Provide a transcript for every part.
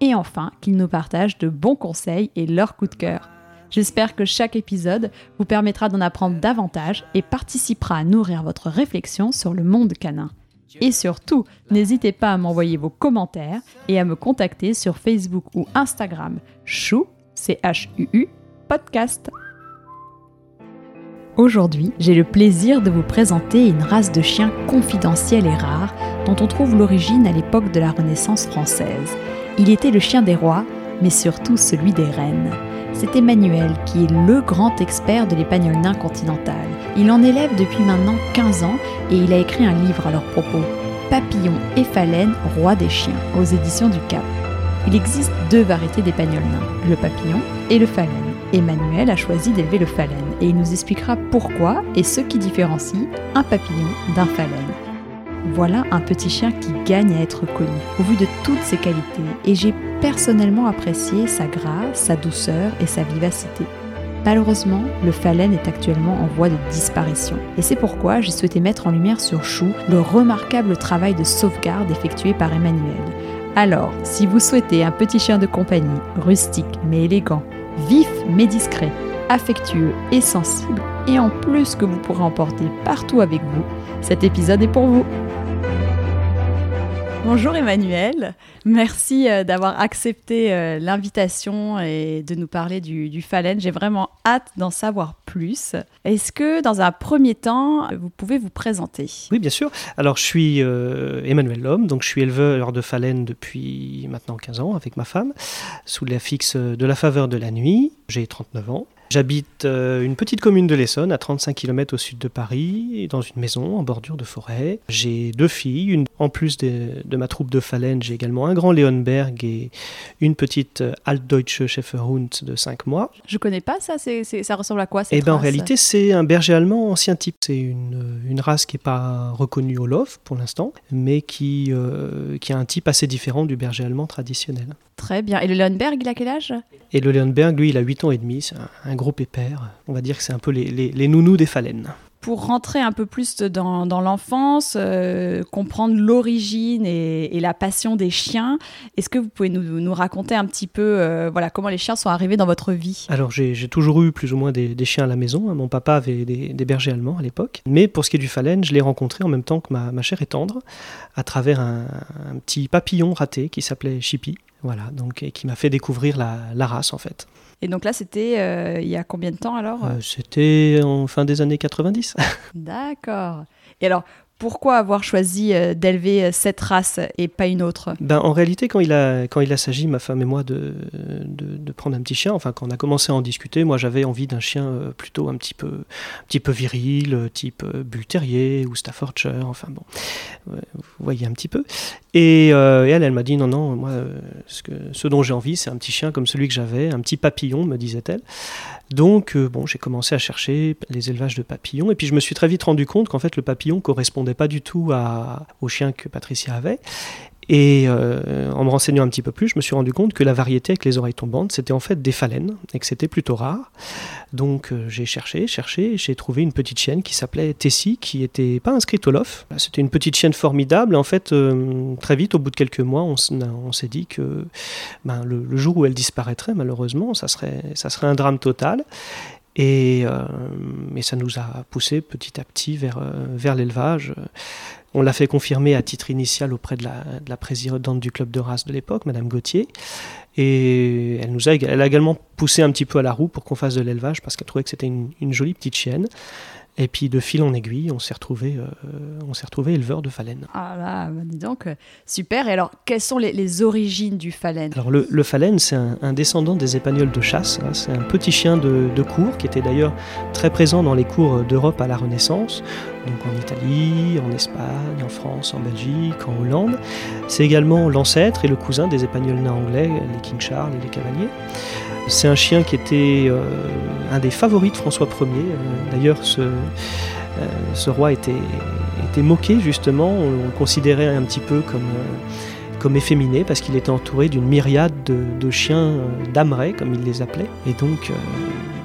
et enfin qu'ils nous partagent de bons conseils et leurs coups de cœur. J'espère que chaque épisode vous permettra d'en apprendre davantage et participera à nourrir votre réflexion sur le monde canin. Et surtout, n'hésitez pas à m'envoyer vos commentaires et à me contacter sur Facebook ou Instagram chou, podcast. Aujourd'hui, j'ai le plaisir de vous présenter une race de chiens confidentielle et rare dont on trouve l'origine à l'époque de la Renaissance française. Il était le chien des rois, mais surtout celui des reines. C'est Emmanuel qui est le grand expert de l'épagnol nain continental. Il en élève depuis maintenant 15 ans et il a écrit un livre à leur propos, Papillon et Phalène, roi des chiens, aux éditions du Cap. Il existe deux variétés d'épagnol nain, le papillon et le phalène. Emmanuel a choisi d'élever le phalène et il nous expliquera pourquoi et ce qui différencie un papillon d'un phalène. Voilà un petit chien qui gagne à être connu, au vu de toutes ses qualités, et j'ai personnellement apprécié sa grâce, sa douceur et sa vivacité. Malheureusement, le phalène est actuellement en voie de disparition, et c'est pourquoi j'ai souhaité mettre en lumière sur Chou le remarquable travail de sauvegarde effectué par Emmanuel. Alors, si vous souhaitez un petit chien de compagnie, rustique mais élégant, vif mais discret, affectueux et sensible, et en plus que vous pourrez emporter partout avec vous, cet épisode est pour vous. Bonjour Emmanuel, merci euh, d'avoir accepté euh, l'invitation et de nous parler du, du. J'ai vraiment hâte d'en savoir plus. Est-ce que dans un premier temps, vous pouvez vous présenter? Oui, bien sûr. Alors je suis euh, Emmanuel Lhomme, donc je suis éleveur de phalène depuis maintenant 15 ans avec ma femme, sous la fixe de la faveur de la nuit. J'ai 39 ans. J'habite euh, une petite commune de l'Essonne, à 35 km au sud de Paris, dans une maison en bordure de forêt. J'ai deux filles. Une, en plus de, de ma troupe de phalène, j'ai également un grand Leonberg et une petite euh, Altdeutsche Schäferhund de 5 mois. Je connais pas ça, ça ressemble à quoi cette Eh ben, en réalité, c'est un berger allemand ancien type. C'est une, une race qui n'est pas reconnue au LOF pour l'instant, mais qui, euh, qui a un type assez différent du berger allemand traditionnel. Très bien. Et le Leonberg, il a quel âge? Et le Leonberg, lui, il a 8 ans et demi. C'est un, un gros pépère. On va dire que c'est un peu les, les, les nounous des phalènes. Pour rentrer un peu plus dans, dans l'enfance, euh, comprendre l'origine et, et la passion des chiens, est-ce que vous pouvez nous, nous raconter un petit peu euh, voilà, comment les chiens sont arrivés dans votre vie? Alors, j'ai toujours eu plus ou moins des, des chiens à la maison. Mon papa avait des, des bergers allemands à l'époque. Mais pour ce qui est du phalène, je l'ai rencontré en même temps que ma, ma chère et tendre, à travers un, un petit papillon raté qui s'appelait Chippy. Voilà, donc, et qui m'a fait découvrir la, la race en fait. Et donc là, c'était euh, il y a combien de temps alors? Euh, C'était en fin des années 90. D'accord. Et alors, pourquoi avoir choisi euh, d'élever euh, cette race et pas une autre? Ben, en réalité, quand il a, quand il a s'agit, ma femme et moi, de, de, prendre un petit chien, enfin, quand on a commencé à en discuter, moi, j'avais envie d'un chien euh, plutôt un petit peu, un petit peu viril, type Bull Terrier ou Staffordshire, enfin bon, vous voyez un petit peu. Et, elle, elle m'a dit, non, non, moi, ce, que, ce dont j'ai envie, c'est un petit chien comme celui que j'avais, un petit papillon, me disait-elle. Donc, bon, j'ai commencé à chercher les élevages de papillons, et puis je me suis très vite rendu compte qu'en fait, le papillon correspondait pas du tout à, au chien que Patricia avait. Et euh, en me renseignant un petit peu plus, je me suis rendu compte que la variété avec les oreilles tombantes, c'était en fait des phalènes et que c'était plutôt rare. Donc euh, j'ai cherché, cherché, j'ai trouvé une petite chienne qui s'appelait Tessie, qui n'était pas inscrite au LOF. C'était une petite chienne formidable. En fait, euh, très vite, au bout de quelques mois, on s'est dit que ben, le, le jour où elle disparaîtrait, malheureusement, ça serait, ça serait un drame total. Et, euh, et ça nous a poussé petit à petit vers, euh, vers l'élevage. On l'a fait confirmer à titre initial auprès de la, de la présidente du club de race de l'époque, Madame Gauthier. Et elle nous a, elle a également poussé un petit peu à la roue pour qu'on fasse de l'élevage parce qu'elle trouvait que c'était une, une jolie petite chienne. Et puis de fil en aiguille, on s'est retrouvé, euh, on s'est retrouvé éleveur de phalène. Ah là, bah dis donc, euh, super. Et alors, quelles sont les, les origines du phalène? Alors le, le phalène, c'est un, un descendant des épagnols de chasse. hein. C'est un petit chien de, de cour qui était d'ailleurs très présent dans les cours d'Europe à la Renaissance, donc en Italie, en Espagne, en France, en Belgique, en Hollande. C'est également l'ancêtre et le cousin des épagnols nains anglais, les King Charles et les Cavaliers. C'est un chien qui était un des favoris de François Ier. D'ailleurs, ce, ce roi était, moqué justement, on le considérait un petit peu comme efféminé parce qu'il était entouré d'une myriade de, chiens euh, damerets, comme il les appelait. Et donc, euh,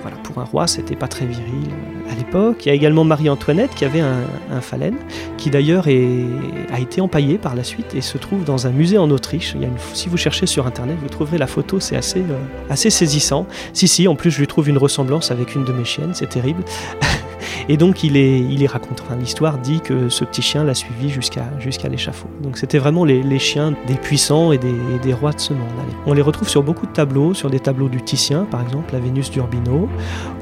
voilà, pour un roi, c'était pas très viril euh, à l'époque. Il y a également Marie-Antoinette qui avait un, un phalène, qui d'ailleurs a été empaillé par la suite et se trouve dans un musée en Autriche. Il y a une, si vous cherchez sur internet, vous trouverez la photo, c'est assez, assez saisissant. Si, si, en plus, je lui trouve une ressemblance avec une de mes chiennes, c'est terrible. Et donc il est, il est raconté, l'histoire dit que ce petit chien l'a suivi jusqu'à jusqu'à l'échafaud. Donc c'était vraiment les, chiens des puissants et des, rois de ce monde. On les retrouve sur beaucoup de tableaux, sur des tableaux du Titien par exemple, la Vénus d'Urbino,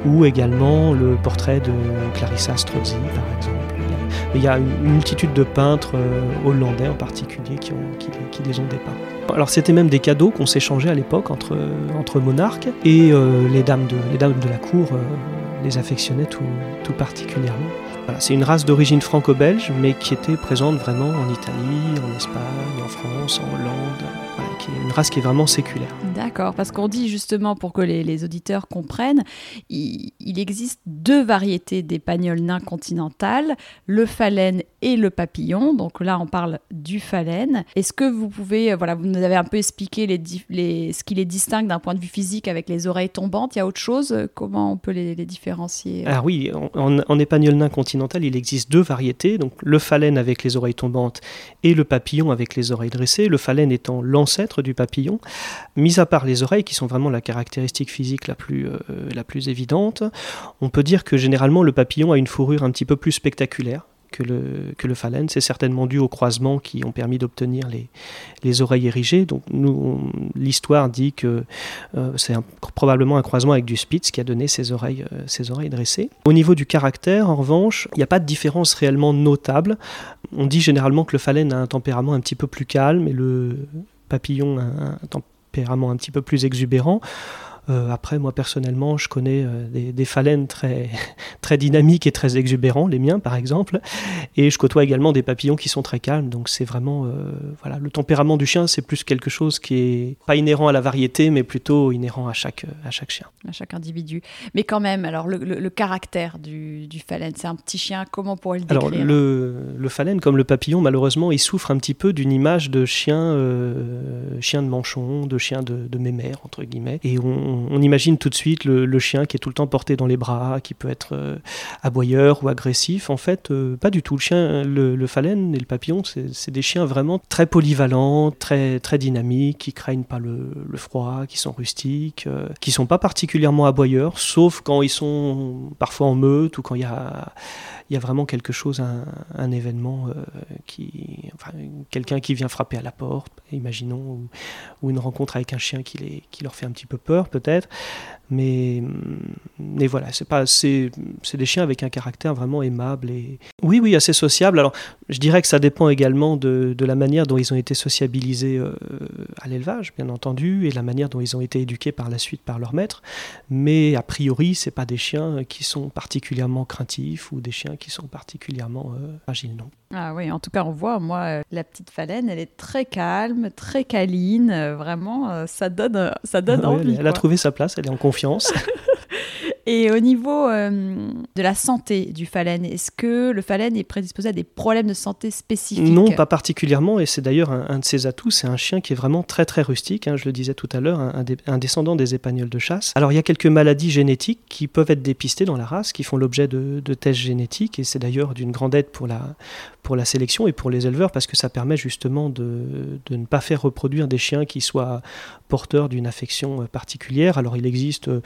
ou également le portrait de Clarissa Strozzi par exemple. Il y a une multitude de peintres euh, hollandais en particulier qui, qui, les ont dépeints. Alors c'était même des cadeaux qu'on s'échangeait à l'époque entre, entre monarques et euh, les, dames de, les dames de la cour euh, les affectionnait tout, tout particulièrement. Voilà, c'est une race d'origine franco-belge, mais qui était présente vraiment en Italie, en Espagne, en France, en Hollande, qui est une race qui est vraiment séculaire. D'accord, parce qu'on dit justement, pour que les, auditeurs comprennent, il, existe deux variétés d'épagnols nains continentales, le phalène et le papillon. Donc là, on parle du phalène. Est-ce que vous pouvez, euh, voilà, vous nous avez un peu expliqué les, les, ce qui les distingue d'un point de vue physique avec les oreilles tombantes. Il y a autre chose Comment on peut les, différencier Ah oui, en, en, épagnol nain continental, il existe deux variétés. Donc le phalène avec les oreilles tombantes et le papillon avec les oreilles dressées. Le phalène étant l'ancêtre du papillon. Mis à part les oreilles, qui sont vraiment la caractéristique physique la plus, euh, la plus évidente, on peut dire que généralement le papillon a une fourrure un petit peu plus spectaculaire que le, que phalène. C'est certainement dû aux croisements qui ont permis d'obtenir les, les oreilles érigées. Donc l'histoire dit que euh, c'est probablement un croisement avec du Spitz qui a donné ces oreilles, euh, ces oreilles dressées. Au niveau du caractère, en revanche, il n'y a pas de différence réellement notable. On dit généralement que le phalène a un tempérament un petit peu plus calme et le papillon un tempérament un petit peu plus exubérant. Euh, après, moi personnellement, je connais euh, des, des, phalènes très, très dynamiques et très exubérants, les miens par exemple, et je côtoie également des papillons qui sont très calmes. Donc c'est vraiment, euh, voilà, le tempérament du chien, c'est plus quelque chose qui est pas inhérent à la variété, mais plutôt inhérent à chaque, à chaque chien. À chaque individu. Mais quand même, alors le, le, caractère du, du phalène, c'est un petit chien. Comment pourrait le décrire Alors le, le phalène, comme le papillon, malheureusement, il souffre un petit peu d'une image de chien, chien de manchon, de chien de, de mémère entre guillemets, et on on, imagine tout de suite le, chien qui est tout le temps porté dans les bras, qui peut être euh, aboyeur ou agressif. En fait, euh, pas du tout. Le chien, le, phalène et le papillon, c'est des chiens vraiment très polyvalents, très, très dynamiques, qui craignent pas le, froid, qui sont rustiques, euh, qui sont pas particulièrement aboyeurs, sauf quand ils sont parfois en meute ou quand il y a y a vraiment quelque chose, un, événement euh, qui, quelqu'un qui vient frapper à la porte, imaginons, ou, une rencontre avec un chien qui, les, qui leur fait un petit peu peur peut-être peut-être. Mais, mais voilà, c'est pas, c'est, des chiens avec un caractère vraiment aimable et oui, oui, assez sociable. Alors, je dirais que ça dépend également de, de la manière dont ils ont été sociabilisés euh, à l'élevage, bien entendu, et la manière dont ils ont été éduqués par la suite par leur maître. Mais a priori, c'est pas des chiens qui sont particulièrement craintifs ou des chiens qui sont particulièrement euh, fragiles, non. Ah oui, en tout cas, on voit, moi, euh, la petite phalène, elle est très calme, très câline, vraiment, ça donne, ça donne envie. Elle, elle a trouvé sa place, elle est en confiance confiance. Et au niveau euh, de la santé du phalène, est-ce que le phalène est prédisposé à des problèmes de santé spécifiques? Non, pas particulièrement, et c'est d'ailleurs un, de ses atouts. C'est un chien qui est vraiment très très rustique, hein, je le disais tout à l'heure, un, descendant des épagnols de chasse. Alors il y a quelques maladies génétiques qui peuvent être dépistées dans la race, qui font l'objet de, tests génétiques, et c'est d'ailleurs d'une grande aide pour la, pour la sélection et pour les éleveurs parce que ça permet justement de, de ne pas faire reproduire des chiens qui soient porteurs d'une affection euh, particulière. Alors il existe euh,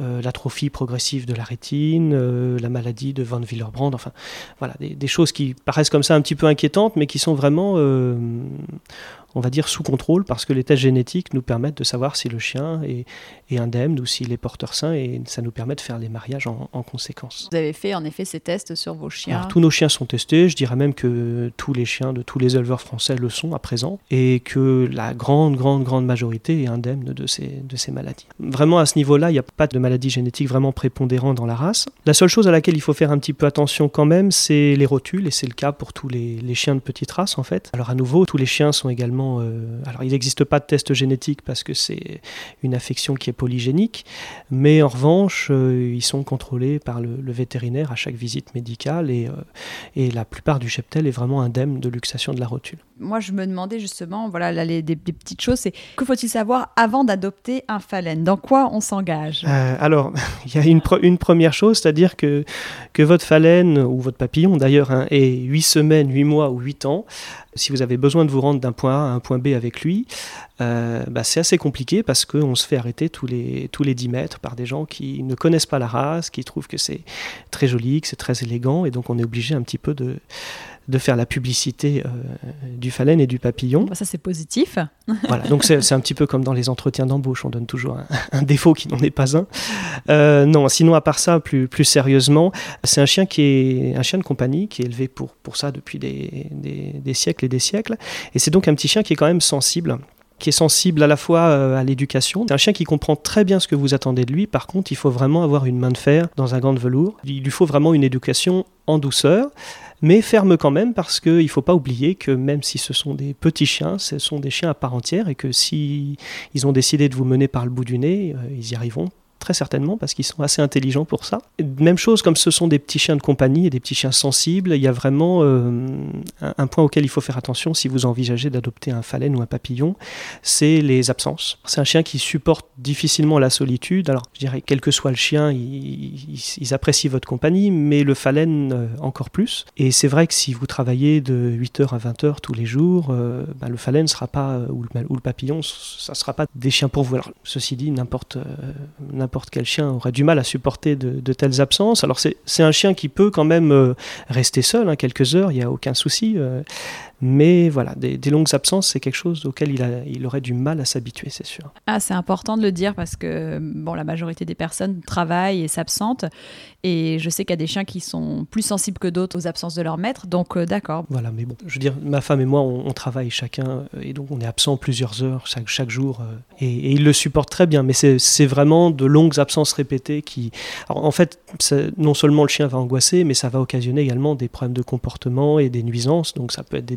euh, l'atrophie progressive de la rétine, la maladie de Van Willebrand, enfin voilà, des, des, choses qui paraissent comme ça un petit peu inquiétantes mais qui sont vraiment on va dire, sous contrôle parce que les tests génétiques nous permettent de savoir si le chien est, indemne ou s'il est porteur sain et ça nous permet de faire les mariages en, conséquence. Vous avez fait en effet ces tests sur vos chiens Alors, Tous nos chiens sont testés, je dirais même que tous les chiens de tous les éleveurs français le sont à présent et que la grande, grande, grande majorité est indemne de ces, de ces maladies. Vraiment à ce niveau-là, il n'y a pas de maladie génétique vraiment prépondérante dans la race. La seule chose à laquelle il faut faire un petit peu attention quand même, c'est les rotules et c'est le cas pour tous les, les chiens de petite race en fait. Alors à nouveau, tous les chiens sont également vraiment. alors, il n'existe pas de test génétique parce que c'est une affection qui est polygénique, mais en revanche, ils sont contrôlés par le, vétérinaire à chaque visite médicale et, et la plupart du cheptel est vraiment indemne de luxation de la rotule. Moi, je me demandais justement, voilà, les, des, petites choses, c'est que faut-il savoir avant d'adopter un phalène? Dans quoi on s'engage? Alors, il y a une, une première chose, c'est-à-dire que, que votre phalène, ou votre papillon d'ailleurs, hein, est 8 semaines, 8 mois ou 8 ans, si vous avez besoin de vous rendre d'un point A un point B avec lui, euh, bah, c'est assez compliqué parce qu'on se fait arrêter tous les, tous les 10 mètres par des gens qui ne connaissent pas la race, qui trouvent que c'est très joli, que c'est très élégant, et donc on est obligé un petit peu de, de faire la publicité euh, du phalène et du papillon. Bah, ça, c'est positif. voilà, donc c'est un petit peu comme dans les entretiens d'embauche, on donne toujours un, défaut qui n'en est pas un. Euh, non, sinon, à part ça, plus, plus sérieusement, c'est un chien qui est un chien de compagnie qui est élevé pour, pour ça depuis des, des siècles et des siècles. Et c'est donc un petit chien qui est quand même sensible qui est sensible à la fois euh, à l'éducation. C'est un chien qui comprend très bien ce que vous attendez de lui. Par contre, il faut vraiment avoir une main de fer dans un gant de velours. Il lui faut vraiment une éducation en douceur mais ferme quand même parce qu'il ne faut pas oublier que même si ce sont des petits chiens, ce sont des chiens à part entière et que si ils ont décidé de vous mener par le bout du nez, euh, ils y arriveront très certainement, parce qu'ils sont assez intelligents pour ça. Même chose, comme ce sont des petits chiens de compagnie et des petits chiens sensibles, il y a vraiment euh, un, point auquel il faut faire attention si vous envisagez d'adopter un phalène ou un papillon, c'est les absences. C'est un chien qui supporte difficilement la solitude. Alors, je dirais, quel que soit le chien, ils, apprécient votre compagnie, mais le phalène euh, encore plus. Et c'est vrai que si vous travaillez de 8h à 20h tous les jours, euh, bah, le phalène sera pas, ou le, ou le papillon, ça ne sera pas des chiens pour vous. Alors, ceci dit, n'importe n'importe quel chien aurait du mal à supporter de, telles absences. Alors c'est un chien qui peut quand même euh, rester seul hein, quelques heures, il n'y a aucun souci. Mais voilà, des, longues absences, c'est quelque chose auquel il, a, il aurait du mal à s'habituer, c'est sûr. Ah, c'est important de le dire parce que bon, la majorité des personnes travaillent et s'absentent. Et je sais qu'il y a des chiens qui sont plus sensibles que d'autres aux absences de leur maître. Donc, euh, d'accord. Voilà, mais bon, je veux dire, ma femme et moi, on, travaille chacun. Euh, et donc, on est absent plusieurs heures chaque, chaque jour. Euh, et, il le supporte très bien. Mais c'est vraiment de longues absences répétées qui. Alors, en fait, non seulement le chien va angoisser, mais ça va occasionner également des problèmes de comportement et des nuisances. Donc, ça peut être des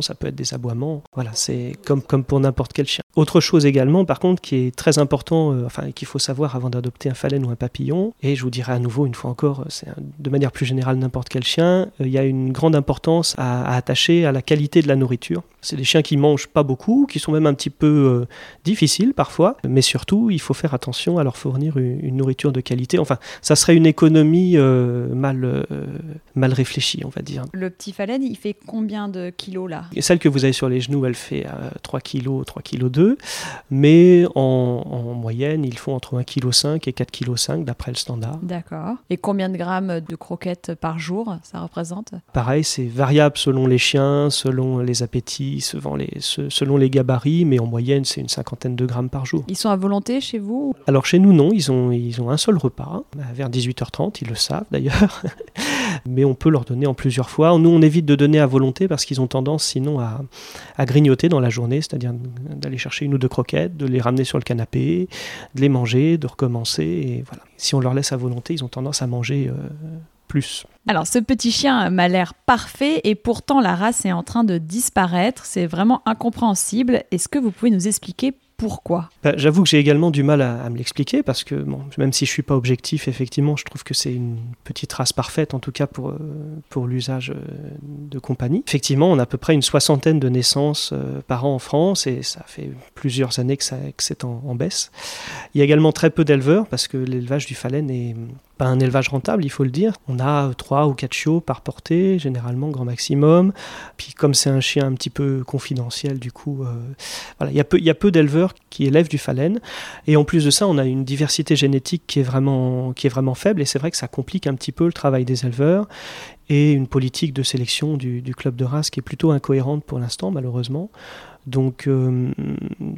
ça peut être des aboiements. Voilà, c'est comme, comme pour n'importe quel chien. Autre chose également, par contre, qui est très important, euh, enfin, qu'il faut savoir avant d'adopter un phalène ou un papillon, et je vous dirai à nouveau une fois encore, c'est de manière plus générale n'importe quel chien, euh, il y a une grande importance à, attacher à la qualité de la nourriture. C'est des chiens qui mangent pas beaucoup, qui sont même un petit peu euh, difficiles parfois, mais surtout, il faut faire attention à leur fournir une, nourriture de qualité. Enfin, ça serait une économie mal, mal réfléchie, on va dire. Le petit phalène, il fait combien de là Celle que vous avez sur les genoux, elle fait 3 kg, 3 kg 2, mais en, moyenne, ils font entre 1,5 kg et 4,5 kg d'après le standard. D'accord. Et combien de grammes de croquettes par jour ça représente? Pareil, c'est variable selon les chiens, selon les appétits, selon les, selon les gabarits, mais en moyenne, c'est une cinquantaine de grammes par jour. Ils sont à volonté chez vous? Alors chez nous, non, ils ont, ils ont un seul repas, vers 18h30, ils le savent d'ailleurs, mais on peut leur donner en plusieurs fois. Nous, on évite de donner à volonté parce qu'ils ont tendance sinon à, grignoter dans la journée, c'est-à-dire d'aller chercher une ou deux croquettes, de les ramener sur le canapé, de les manger, de recommencer. Et voilà. Si on leur laisse à volonté, ils ont tendance à manger euh, plus. Alors, ce petit chien m'a l'air parfait et pourtant la race est en train de disparaître. C'est vraiment incompréhensible. Est-ce que vous pouvez nous expliquer pourquoi? Bah, J'avoue que j'ai également du mal à, me l'expliquer parce que même si je suis pas objectif, effectivement, je trouve que c'est une petite race parfaite, en tout cas pour, euh, pour l'usage euh, de compagnie. Effectivement, on a à peu près une soixantaine de naissances euh, par an en France et ça fait plusieurs années que, c'est en, baisse. Il y a également très peu d'éleveurs parce que l'élevage du phalène est pas un élevage rentable, il faut le dire. On a ou quatre chiots par portée, généralement grand maximum. Puis comme c'est un chien un petit peu confidentiel, du coup, voilà, il y a peu, y a peu d'éleveurs qui élèvent du phalène. Et en plus de ça, on a une diversité génétique qui est vraiment, qui est vraiment faible. Et c'est vrai que ça complique un petit peu le travail des éleveurs et une politique de sélection du, club de race qui est plutôt incohérente pour l'instant, malheureusement. Donc euh,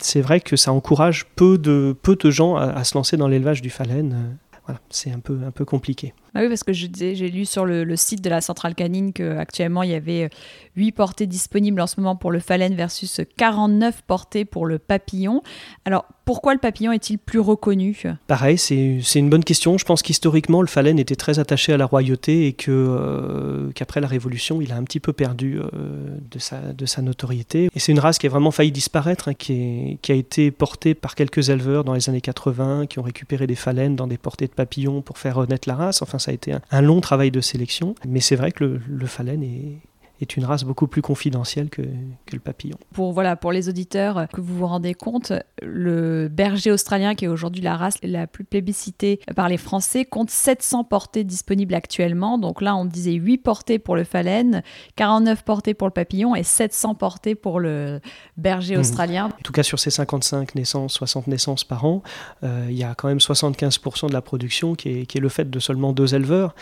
c'est vrai que ça encourage peu de, peu de gens à, se lancer dans l'élevage du phalène. Voilà, c'est un peu, un peu compliqué. Ah oui, parce que j'ai lu sur le, site de la centrale canine qu'actuellement il y avait 8 portées disponibles en ce moment pour le phalène versus 49 portées pour le papillon. Alors pourquoi le papillon est-il plus reconnu? Pareil, c'est une bonne question. Je pense qu'historiquement, le phalène était très attaché à la royauté et que euh, qu'après la Révolution, il a un petit peu perdu euh, de, sa, de sa notoriété. Et c'est une race qui a vraiment failli disparaître, hein, qui, qui, a été portée par quelques éleveurs dans les années 80, qui ont récupéré des phalènes dans des portées de papillons pour faire renaître la race. Enfin, ça a été un, long travail de sélection. Mais c'est vrai que le, le phalène est, est une race beaucoup plus confidentielle que, que, le papillon. Pour, voilà, pour les auditeurs, que vous vous rendez compte, le berger australien, qui est aujourd'hui la race la plus plébiscitée par les Français, compte 700 portées disponibles actuellement. Donc là, on disait 8 portées pour le phalène, 49 portées pour le papillon et 700 portées pour le berger mmh. australien. En tout cas, sur ces 55 naissances, 60 naissances par an, euh, il y a quand même 75% de la production qui est, qui est le fait de seulement deux éleveurs.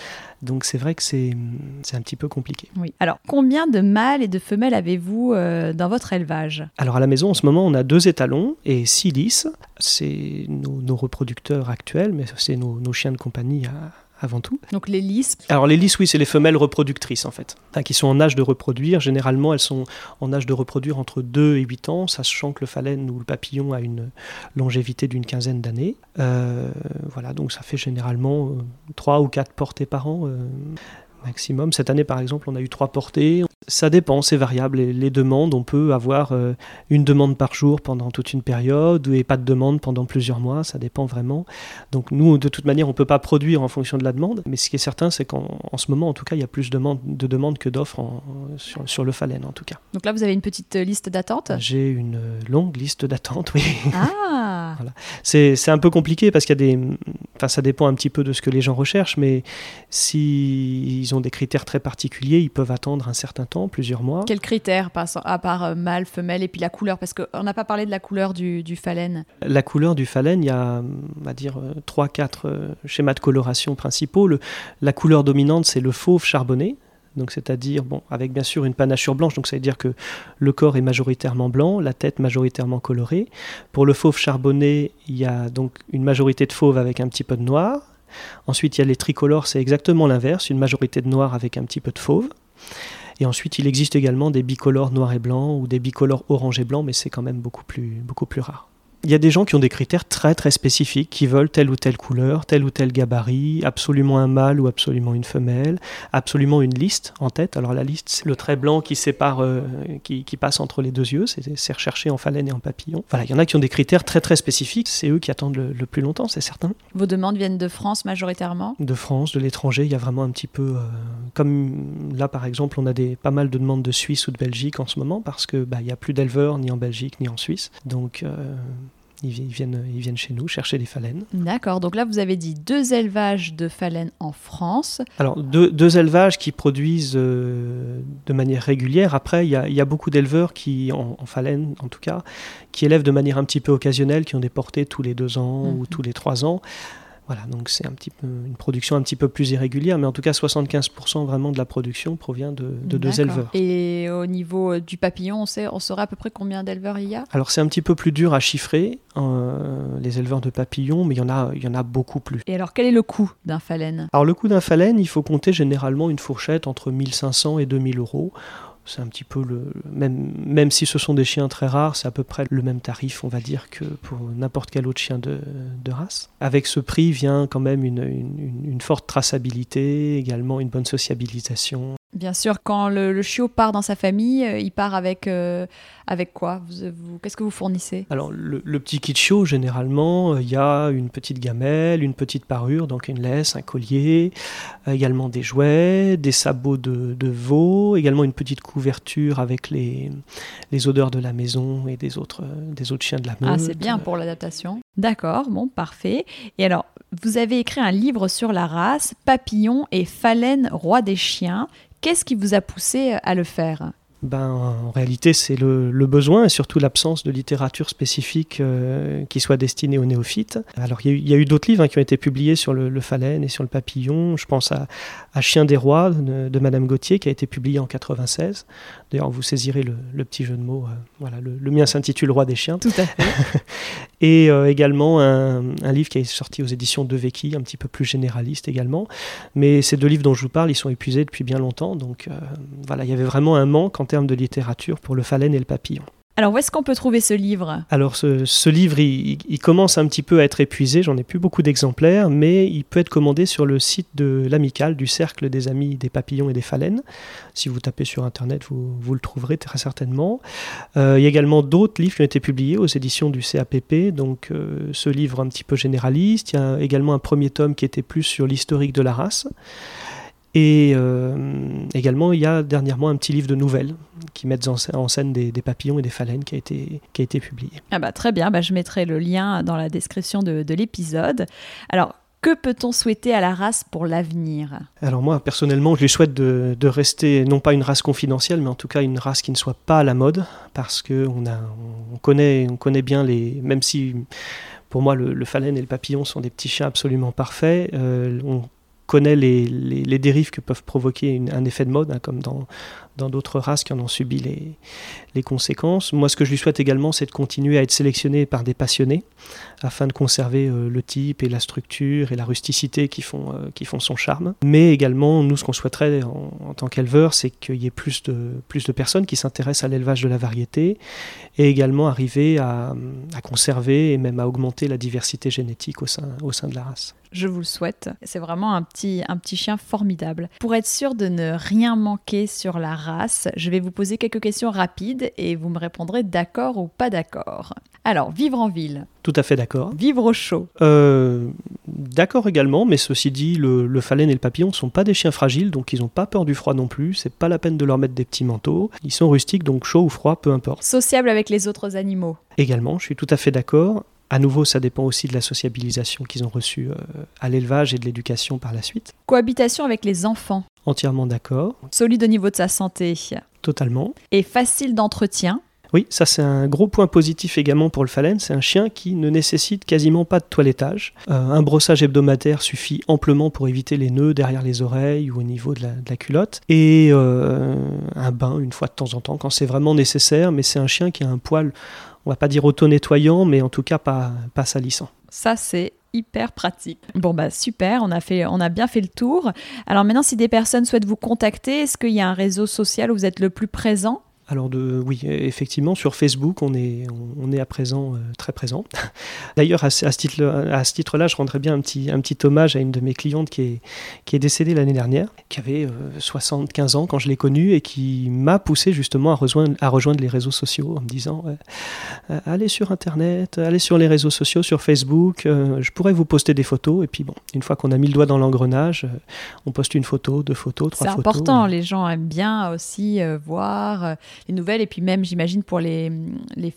Donc c'est vrai que c'est un petit peu compliqué. Oui. Alors, combien de mâles et de femelles avez-vous euh, dans votre élevage? Alors à la maison, en ce moment, on a deux étalons et six lys. C'est nos, reproducteurs actuels, mais c'est nos, nos, chiens de compagnie à, avant tout. Donc les lys Alors les lys, oui, c'est les femelles reproductrices en fait, qui sont en âge de reproduire. Généralement, elles sont en âge de reproduire entre 2 et 8 ans, sachant que le phalène ou le papillon a une longévité d'une quinzaine d'années. Euh, voilà, donc ça fait généralement 3 euh, ou 4 portées par an. Euh, maximum. Cette année, par exemple, on a eu trois portées. Ça dépend, c'est variable. Les, demandes, on peut avoir euh, une demande par jour pendant toute une période et pas de demande pendant plusieurs mois. Ça dépend vraiment. Donc nous, de toute manière, on ne peut pas produire en fonction de la demande. Mais ce qui est certain, c'est qu'en ce moment, en tout cas, il y a plus de, de demandes que d'offres sur, sur, le phalène, en tout cas. Donc là, vous avez une petite liste d'attente? J'ai une longue liste d'attente, oui. Ah voilà. C'est un peu compliqué parce qu'il y a des... Enfin, ça dépend un petit peu de ce que les gens recherchent, mais si ont des critères très particuliers, ils peuvent attendre un certain temps, plusieurs mois. Quels critères, à part euh, mâle, femelle, et puis la couleur? Parce qu'on n'a pas parlé de la couleur du, du, phalène. La couleur du phalène, il y a, on va dire, 3-4 euh, euh, schémas de coloration principaux. Le, la couleur dominante, c'est le fauve charbonné. Donc, c'est-à-dire, bon, avec bien sûr une panachure blanche, donc ça veut dire que le corps est majoritairement blanc, la tête majoritairement colorée. Pour le fauve charbonné, il y a donc une majorité de fauve avec un petit peu de noir, Ensuite, il y a les tricolores, c'est exactement l'inverse, une majorité de noir avec un petit peu de fauve. Et ensuite, il existe également des bicolores noir et blanc ou des bicolores orange et blanc, mais c'est quand même beaucoup plus, beaucoup plus rare il y a des gens qui ont des critères très très spécifiques, qui veulent telle ou telle couleur, tel ou tel gabarit, absolument un mâle ou absolument une femelle, absolument une liste en tête. Alors la liste, c'est le trait blanc qui sépare, euh, qui, passe entre les deux yeux, c'est recherché en phalène et en papillon. Voilà, il y en a qui ont des critères très très spécifiques, c'est eux qui attendent le, plus longtemps, c'est certain. Vos demandes viennent de France majoritairement? De France, de l'étranger, il y a vraiment un petit peu, euh, comme là par exemple, on a des, pas mal de demandes de Suisse ou de Belgique en ce moment, parce que bah, il n'y a plus d'éleveurs ni en Belgique ni en Suisse. Donc euh, ils, viennent, ils viennent chez nous chercher des phalènes. D'accord, donc là vous avez dit deux élevages de phalènes en France. Alors deux, deux élevages qui produisent euh, de manière régulière. Après, il y a, y a beaucoup d'éleveurs qui, en, en phalène en tout cas, qui élèvent de manière un petit peu occasionnelle, qui ont des portées tous les deux ans ou mhm. tous les trois ans. Voilà, donc c'est un petit peu une production un petit peu plus irrégulière, mais en tout cas 75% vraiment de la production provient de, deux éleveurs. Et au niveau euh, du papillon, on, sait, on saurait à peu près combien d'éleveurs il y a? Alors c'est un petit peu plus dur à chiffrer, euh, les éleveurs de papillons, mais il y, en a, il y en a beaucoup plus. Et alors quel est le coût d'un phalène? Alors le coût d'un phalène, il faut compter généralement une fourchette entre 1500 et 2000 euros. C'est un petit peu le même, même si ce sont des chiens très rares, c'est à peu près le même tarif, on va dire, que pour n'importe quel autre chien de, race. Avec ce prix vient quand même une, une, une, forte traçabilité, également une bonne sociabilisation. Bien sûr, quand le, chiot part dans sa famille, euh, il part avec, euh, avec quoi vous, Qu'est-ce que vous fournissez? Alors, le, petit kit chiot, généralement, euh, il y a une petite gamelle, une petite parure, donc une laisse, un collier, également des jouets, des sabots de, de, veau, également une petite couverture avec les, les odeurs de la maison et des autres, des autres chiens de la meute. Ah, c'est bien pour l'adaptation. D'accord, bon, parfait. Et alors, vous avez écrit un livre sur la race, Papillon et Phalène, roi des chiens. Qu'est-ce qui vous a poussé à le faire? Ben, en réalité, c'est le, besoin et surtout l'absence de littérature spécifique euh, qui soit destinée aux néophytes. Alors, il y a eu, d'autres livres hein, qui ont été publiés sur le, phalène et sur le papillon. Je pense à, Chien des rois de, Madame Gauthier qui a été publié en 96. D'ailleurs, vous saisirez le, petit jeu de mots. Euh, voilà, le, mien s'intitule Roi des chiens. Tout à fait. et euh, également un, livre qui est sorti aux éditions de Vecchi, un petit peu plus généraliste également. Mais ces deux livres dont je vous parle, ils sont épuisés depuis bien longtemps. Donc voilà, il y avait vraiment un manque en termes de littérature pour le phalène et le papillon. Alors où est-ce qu'on peut trouver ce livre? Alors ce, livre, il, commence un petit peu à être épuisé, j'en ai plus beaucoup d'exemplaires, mais il peut être commandé sur le site de l'Amical, du Cercle des Amis des Papillons et des Phalènes. Si vous tapez sur Internet, vous, vous le trouverez très certainement. Euh, il y a également d'autres livres qui ont été publiés aux éditions du CAPP, donc euh, ce livre un petit peu généraliste. Il y a également un premier tome qui était plus sur l'historique de la race. Et euh, également, il y a dernièrement un petit livre de nouvelles qui met en scène des, papillons et des phalènes qui a été, qui a été publié. Ah bah, très bien, bah, je mettrai le lien dans la description de, de l'épisode. Alors, que peut-on souhaiter à la race pour l'avenir? Alors moi, personnellement, je lui souhaite de, de, rester non pas une race confidentielle, mais en tout cas une race qui ne soit pas à la mode, parce qu'on on connaît, on connaît bien les... Même si pour moi le, le phalène et le papillon sont des petits chiens absolument parfaits, euh, on connaît les, les, dérives que peuvent provoquer un effet de mode, hein, comme dans dans d'autres races qui en ont subi les, conséquences. Moi, ce que je lui souhaite également, c'est de continuer à être sélectionné par des passionnés, afin de conserver euh, le type et la structure et la rusticité qui font, euh, qui font son charme. Mais également, nous, ce qu'on souhaiterait en, tant qu'éleveur, c'est qu'il y ait plus de, plus de personnes qui s'intéressent à l'élevage de la variété, et également arriver à, à, conserver et même à augmenter la diversité génétique au sein, au sein de la race. Je vous le souhaite. C'est vraiment un petit, un petit chien formidable. Pour être sûr de ne rien manquer sur la race, je vais vous poser quelques questions rapides et vous me répondrez d'accord ou pas d'accord. Alors, vivre en ville. Tout à fait d'accord. Vivre au chaud. Euh, d'accord également, mais ceci dit, le, le phalène et le papillon ne sont pas des chiens fragiles, donc ils n'ont pas peur du froid non plus. C'est pas la peine de leur mettre des petits manteaux. Ils sont rustiques, donc chaud ou froid, peu importe. Sociable avec les autres animaux. Également, je suis tout à fait d'accord. À nouveau, ça dépend aussi de la sociabilisation qu'ils ont reçue euh, à l'élevage et de l'éducation par la suite. Cohabitation avec les enfants. Entièrement d'accord. Solide au niveau de sa santé. Totalement. Et facile d'entretien. Oui, ça c'est un gros point positif également pour le phalène. C'est un chien qui ne nécessite quasiment pas de toilettage. Euh, un brossage hebdomadaire suffit amplement pour éviter les nœuds derrière les oreilles ou au niveau de la, culotte. Et euh, un bain une fois de temps en temps quand c'est vraiment nécessaire. Mais c'est un chien qui a un poil on va pas dire auto-nettoyant, mais en tout cas pas, pas salissant. Ça, c'est hyper pratique. Bon bah super, on a fait, on a bien fait le tour. Alors maintenant, si des personnes souhaitent vous contacter, est-ce qu'il y a un réseau social où vous êtes le plus présent? Alors de, oui, effectivement, sur Facebook, on est, on est à présent euh, très présent. D'ailleurs, à, ce titre-là, je rendrais bien un petit, un petit hommage à une de mes clientes qui est, qui est décédée l'année dernière, qui avait 75 euh, ans quand je l'ai connue et qui m'a poussé justement à rejoindre, à rejoindre les réseaux sociaux en me disant euh, allez sur Internet, allez sur les réseaux sociaux, sur Facebook, je pourrais vous poster des photos. Et puis bon, une fois qu'on a mis le doigt dans l'engrenage, on poste une photo, deux photos, trois photos. C'est important, les gens aiment bien aussi voir les nouvelles. Et puis même, j'imagine, pour les,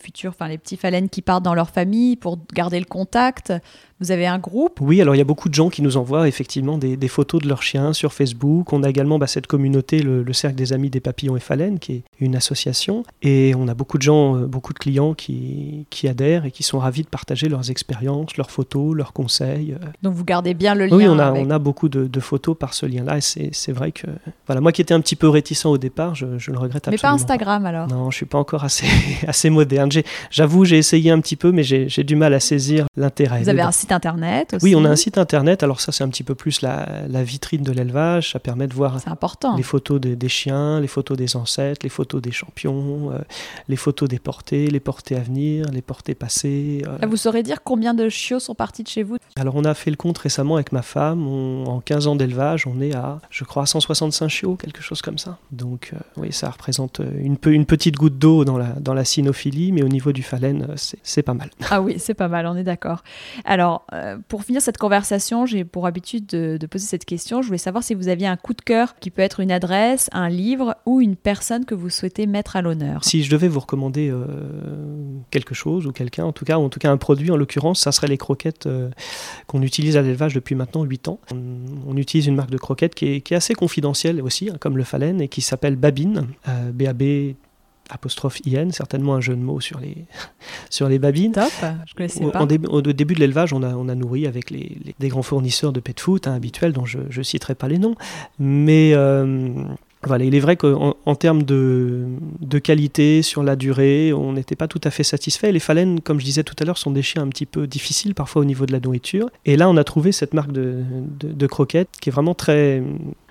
futurs, enfin les petits phalènes qui partent dans leur famille, pour garder le contact, vous avez un groupe? Oui, alors il y a beaucoup de gens qui nous envoient effectivement des, photos de leurs chiens sur Facebook. On a également bah, cette communauté, le, Cercle des Amis des Papillons et Phalènes, qui est une association. Et on a beaucoup de gens, euh, beaucoup de clients qui, qui adhèrent et qui sont ravis de partager leurs expériences, leurs photos, leurs conseils. Euh. Donc vous gardez bien le lien Oui, on a, on a beaucoup de, photos par ce lien-là. Et c'est vrai que, voilà, moi qui étais un petit peu réticent au départ, je, le regrette absolument. Mais pas Instagram alors Non, je suis pas encore assez, assez moderne. J'avoue, j'ai essayé un petit peu, mais j'ai du mal à saisir l'intérêt. Vous avez un internet aussi. Oui, on a un site internet. Alors ça, c'est un petit peu plus la, vitrine de l'élevage. Ça permet de voir important. les photos des chiens, les photos des ancêtres, les photos des champions, euh, les photos des portées, les portées à venir, les portées passées. Euh. Vous saurez dire combien de chiots sont partis de chez vous Alors on a fait le compte récemment avec ma femme. en 15 ans d'élevage, on est à, je crois, 165 chiots, quelque chose comme ça. Donc euh, oui, ça représente une, une petite goutte d'eau dans la, dans la cynophilie, mais au niveau du phalène, c'est pas mal. Ah oui, c'est pas mal, on est d'accord. Alors, pour finir cette conversation, j'ai pour habitude de, poser cette question. Je voulais savoir si vous aviez un coup de cœur qui peut être une adresse, un livre ou une personne que vous souhaitez mettre à l'honneur. Si je devais vous recommander euh, quelque chose ou quelqu'un, en tout cas, en tout cas un produit en l'occurrence, ça serait les croquettes euh, qu'on utilise à l'élevage depuis maintenant 8 ans. On, utilise une marque de croquettes qui est, assez confidentielle aussi, hein, comme le phalène, et qui s'appelle Babine, euh, B-A-B apostrophe IN, certainement un jeu de mots sur les, sur les babines. Top, je connaissais au, pas. au, début de l'élevage, on a, on a nourri avec les, des grands fournisseurs de pet food hein, habituels, dont je ne citerai pas les noms. Mais euh, voilà, il est vrai qu'en en termes de, de, qualité, sur la durée, on n'était pas tout à fait satisfait. Les phalènes, comme je disais tout à l'heure, sont des chiens un petit peu difficiles parfois au niveau de la nourriture. Et là, on a trouvé cette marque de, de, de croquettes qui est vraiment très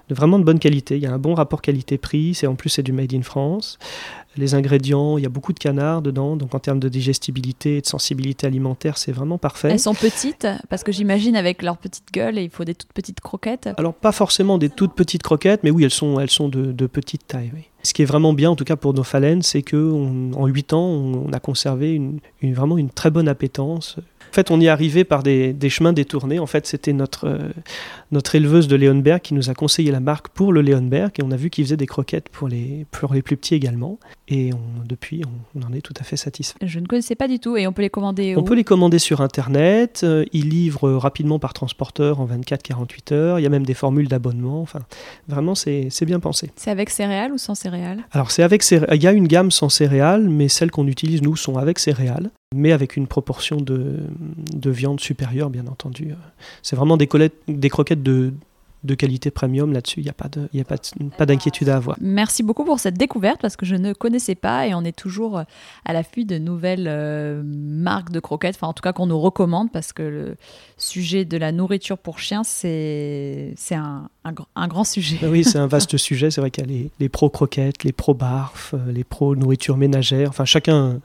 de vraiment de bonne qualité. Il y a un bon rapport qualité-prix, c'est en plus c'est du made in France. Les ingrédients, il y a beaucoup de canards dedans, donc en termes de digestibilité et de sensibilité alimentaire, c'est vraiment parfait. Elles sont petites, parce que j'imagine avec leur petite gueule, il faut des toutes petites croquettes. Alors pas forcément des toutes petites croquettes, mais oui, elles sont, elles sont de, de petite taille. Oui. Ce qui est vraiment bien, en tout cas pour nos phalènes, c'est qu'en 8 ans, on, a conservé une, une, vraiment une très bonne appétence. En fait, on y est arrivé par des, des chemins détournés. En fait, c'était notre, euh, notre éleveuse de Léonberg qui nous a conseillé la marque pour le Léonberg et on a vu qu'il faisait des croquettes pour les, pour les plus petits également. Et on, depuis, on, on, en est tout à fait satisfait. Je ne connaissais pas du tout et on peut les commander On peut les commander sur Internet. Euh, ils livrent rapidement par transporteur en 24-48 heures. Il y a même des formules d'abonnement. Enfin, vraiment, c'est bien pensé. C'est avec céréales ou sans céréales? Alors, c'est avec céréales. Il y a une gamme sans céréales, mais celles qu'on utilise, nous, sont avec céréales mais avec une proportion de, de, viande supérieure, bien entendu. C'est vraiment des, des croquettes de, de qualité premium là-dessus. Il n'y a pas de, il y a pas, pas d'inquiétude à avoir. Merci beaucoup pour cette découverte parce que je ne connaissais pas et on est toujours à l'affût de nouvelles euh, marques de croquettes, enfin en tout cas qu'on nous recommande parce que le sujet de la nourriture pour chiens, c'est c'est un, un, un, grand sujet. Oui, c'est un vaste sujet. C'est vrai qu'il y a les, les pro-croquettes, les pro-barf, euh, les pro-nourriture ménagère. Enfin, chacun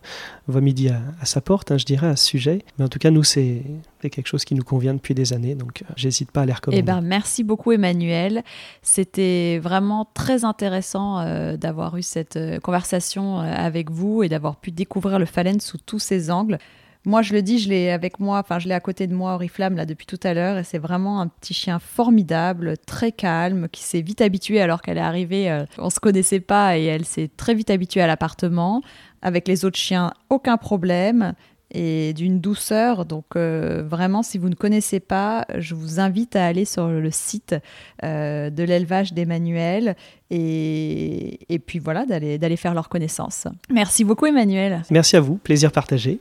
va midi à, sa porte, hein, je dirais, à ce sujet. Mais en tout cas, nous, c'est quelque chose qui nous convient depuis des années, donc euh, j'hésite pas à les recommander. Eh ben, merci beaucoup Emmanuel. C'était vraiment très intéressant euh, d'avoir eu cette euh, conversation avec vous et d'avoir pu découvrir le phalène sous tous ses angles. Moi, je le dis, je l'ai avec moi, enfin, je l'ai à côté de moi, Oriflamme, là, depuis tout à l'heure, et c'est vraiment un petit chien formidable, très calme, qui s'est vite habitué alors qu'elle est arrivée, euh, on se connaissait pas, et elle s'est très vite habituée à l'appartement. Avec les autres chiens, aucun problème et d'une douceur. Donc euh, vraiment, si vous ne connaissez pas, je vous invite à aller sur le site euh, de l'élevage d'Emmanuel et, et, puis voilà, d'aller faire leur connaissance. Merci beaucoup Emmanuel. Merci à vous, plaisir partagé.